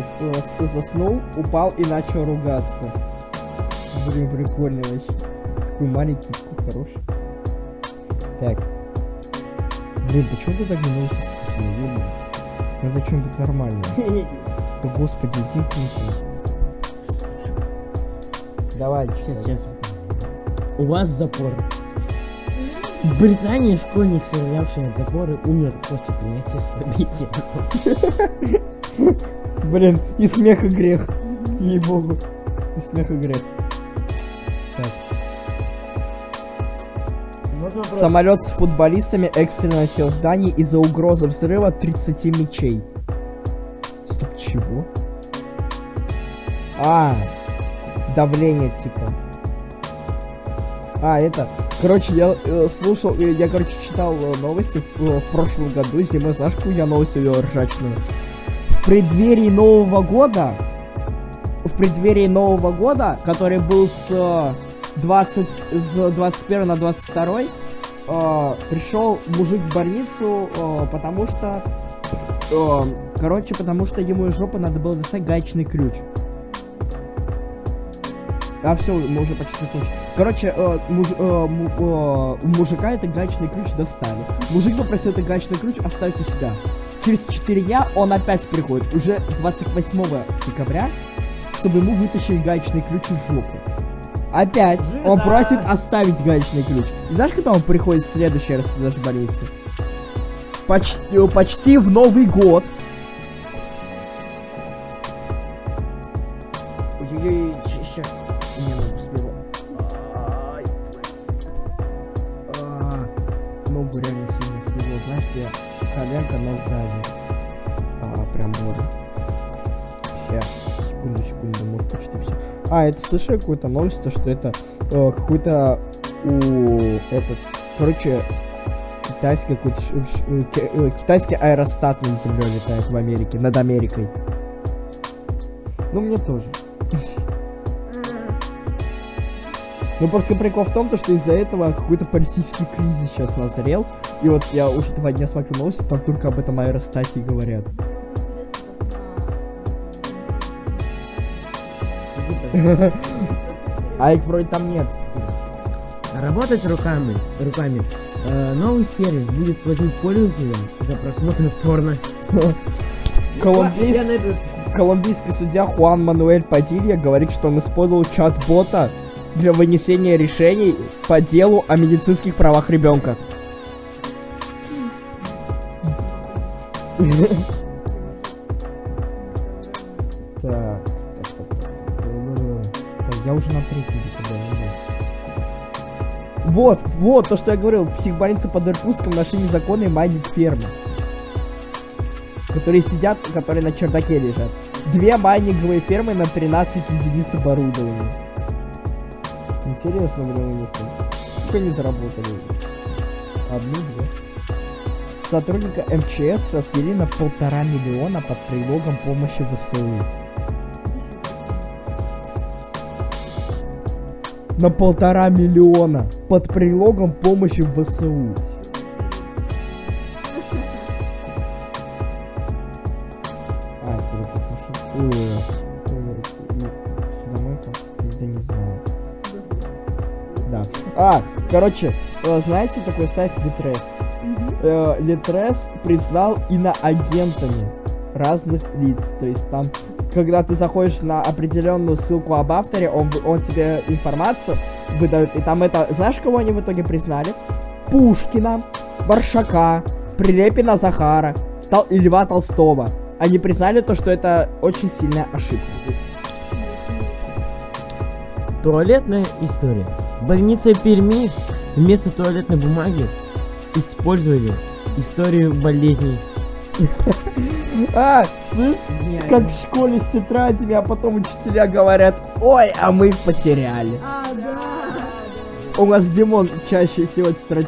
заснул, упал и начал ругаться. Блин, прикольно вообще. Такой маленький, такой хороший. Так. Блин, почему ты так не носишь Видно. Надо что-нибудь нормальное. Да господи, иди. Давай, Сейчас, сейчас. У вас запор. В Британии школьник, стреляавший от запора, умер после принятия слабительного. Блин, и смех и грех. Ей-богу. И смех и грех. Так. Самолет с футболистами экстренно сел в здании из-за угрозы взрыва 30 мечей. Стоп, чего? А, давление типа. А, это... Короче, я э, слушал, э, я, короче, читал э, новости э, в прошлом году, зимой, знаешь, какую я новость увидел ржачную? В преддверии Нового года, в преддверии Нового года, который был с э, 20, с 21 на 22, э, пришел мужик в больницу, э, потому что, э, короче, потому что ему из жопы надо было достать гаечный ключ. А все, мы уже почти закончили. Короче, э, муж- э, му- э, у мужика этот гаечный ключ достали. Мужик попросил этот гаечный ключ оставить у себя. через 4 дня он опять приходит, уже 28 декабря, чтобы ему вытащили гаечный ключ из жопы. Опять он Да. просит оставить гаечный ключ. И знаешь, когда он приходит в следующий раз в больницу? Почти, почти в Новый год. А, это слышали какую-то новость, то, что это э, какой-то у этот, короче, китайский какой-то э, э, китайский аэростат над землей летает в Америке, над Америкой. Ну мне тоже. Ну просто прикол в том, то, что из-за этого какой-то политический кризис сейчас назрел. И вот я уже два дня смотрю новости, там только об этом аэростате говорят. А их вроде там нет. Работать руками, руками. Э, новый сервис будет платить пользователям за просмотр порно. Колумбийс- Я найду- Колумбийский судья Хуан Мануэль Падилья говорит, что он использовал чат-бота для вынесения решений по делу о медицинских правах ребенка. Вот, вот, то, что я говорил, в психбольнице под Иркутском нашли незаконные майнинг фермы. Которые сидят, которые на чердаке лежат. Две майнинговые фермы на 13 единиц оборудования. Интересно, блин, у них там. Сколько они заработали? Одну, две. Сотрудника МЧС развели на полтора миллиона под предлогом помощи ВСУ. На полтора миллиона под предлогом помощи ВСУ. А, ой, судомойка? Да не знаю. Да. А, короче, э, знаете такой сайт Litres? Э, Litres признал иноагентами разных лиц. То есть там, когда ты заходишь на определенную ссылку об авторе, он, он тебе информацию выдает. И там это, знаешь, кого они в итоге признали? Пушкина, Варшака, Прилепина Захара Тол- и Льва Толстого. Они признали то, что это очень сильная ошибка. Туалетная история. В больнице Перми вместо туалетной бумаги использовали историю болезней. А, слышь, как в школе с тетрадями, а потом учителя говорят, ой, а мы их потеряли. А, да. У нас Димон чаще всего тетради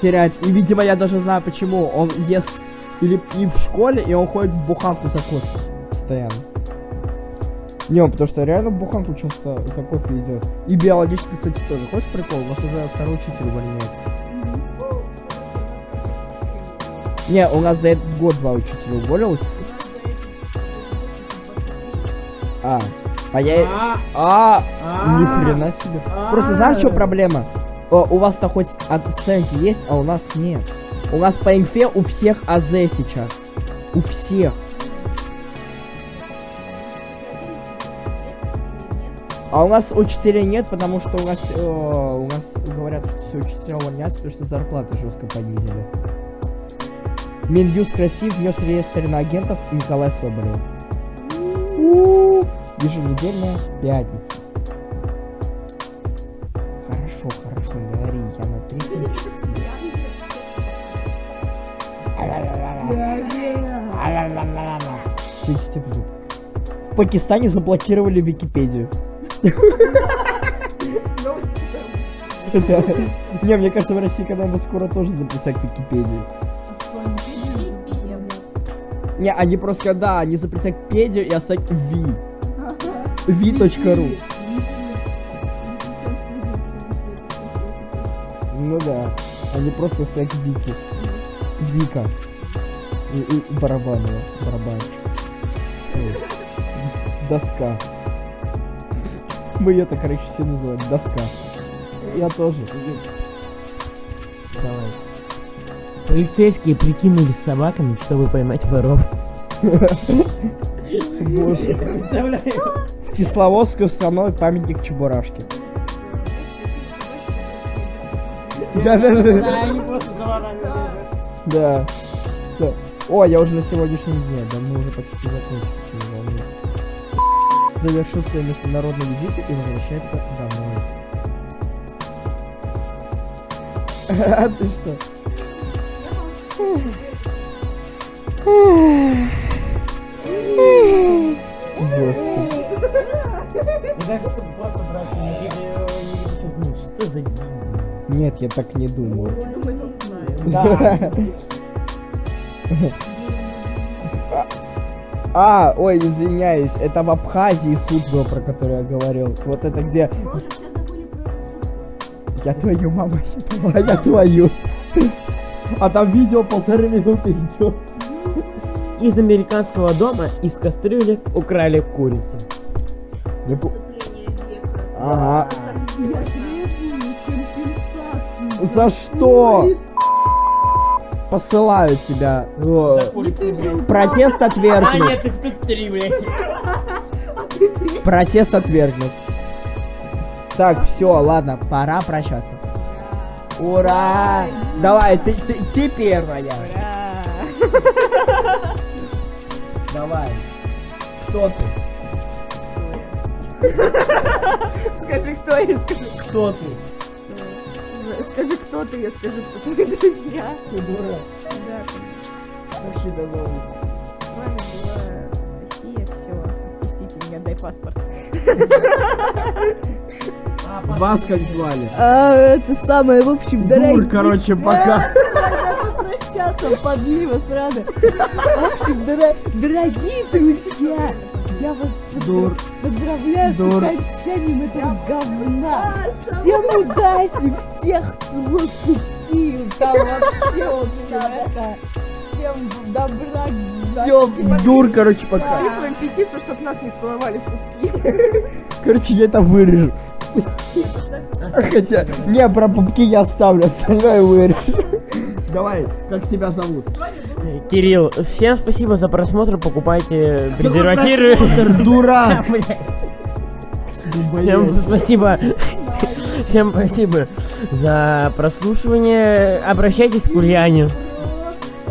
потеряет. И, видимо, я даже знаю почему. Он ест или и в школе, и он ходит в буханку за кофе. Постоянно. Не, он потому что реально в буханку часто за кофе идет. И биологически, кстати, тоже. Хочешь прикол? У нас уже второй учитель увольняется. Не, у нас за этот год два учителя уволилось. А, а я... А, ни хрена себе. Просто знаешь, что проблема? О, у вас-то хоть оценки есть, а у нас нет. У нас по инфе у всех АЗ сейчас. У всех. А у нас учителей нет, потому что у нас, э, у нас говорят, что все учителя увольняются, потому что зарплаты жестко понизили. Минюст Красив внес в реестр иноагентов Николай Соболев. У-у-у. Еженедельная пятница. Хорошо, хорошо, говори, я на третьем числе. В Пакистане заблокировали Википедию. Не, мне кажется, в России когда-нибудь скоро тоже запретят Википедию. Не, они просто, да, они запретят Педию и оставят Ви. Ви.ру. Ну да. Они просто оставят Вики. Вика. И, и Барабанова. Барабанчик. Доска. Мы ее так, короче, все называем. Доска. Я тоже. Полицейские прикинулись собаками, чтобы поймать воров. Боже. В Кисловодске установят памятник Чебурашке. Просто заворачивают. Да. Да. О, я уже на сегодняшний день, да мы уже почти закончили. Завершил свой международный визит и возвращается домой. А ты что? Господи. Просто, брат, не видишь, что за день? Нет, я так не думаю. Я думаю, он знает. Да. А, ой, извиняюсь, это в Абхазии суд был, про который я говорил. Вот это где... Я твою маму ебала, я твою. А там видео полторы минуты идет. Из американского дома из кастрюли украли курицу. Я пу- Ага. За что? Посылаю тебя. Протест А отвергнут. нет, их тут три, блядь. Протест отвергнут. Так, все, ладно, пора прощаться. Ура! Давай, ты, ты, ты первая. Давай. Кто ты? Скажи, кто я, скажи, Кто ты? скажи, кто ты, я скажу, кто твои друзья. Ты дурак. Да, Как тебя зовут? с вами была Анастасия, все, отпустите меня, дай паспорт. Вас как звали? А, это самое, в общем, Дур, короче, пока. прощаться, подлива срана. В общем, дорогие друзья, я вас Дур. поздравляю Дур. с окончанием этого говна. Всем удачи, всех целую. Там вообще, в общем, это... Всем добра. Все, дур, короче, пока. Подписываем петицию, чтобы нас не целовали в пупки. Короче, я это вырежу. Хотя, не, про пупки я оставлю, остальное вырежу. Давай, как тебя зовут? Кирилл, всем спасибо за просмотр, покупайте презервативы. Просмотр, Дурак! Всем спасибо. Всем спасибо за прослушивание. Обращайтесь к Ульяне.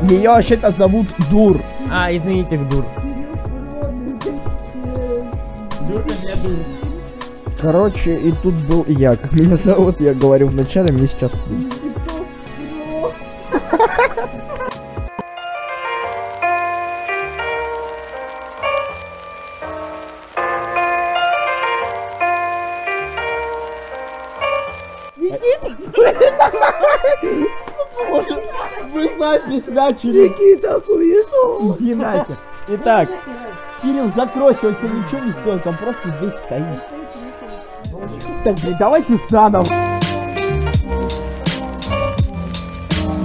Ее вообще-то зовут Дур. А, извините, дур. Дурка для дур. Короче, и тут был я. Как меня зовут, я говорю в начале, мне сейчас... Вы запись начали. Никита Хуесов. Иди нахер. Итак, Кирилл, закройся, он тебе ничего не сделает, он просто здесь стоит. Так, блин, давайте заново.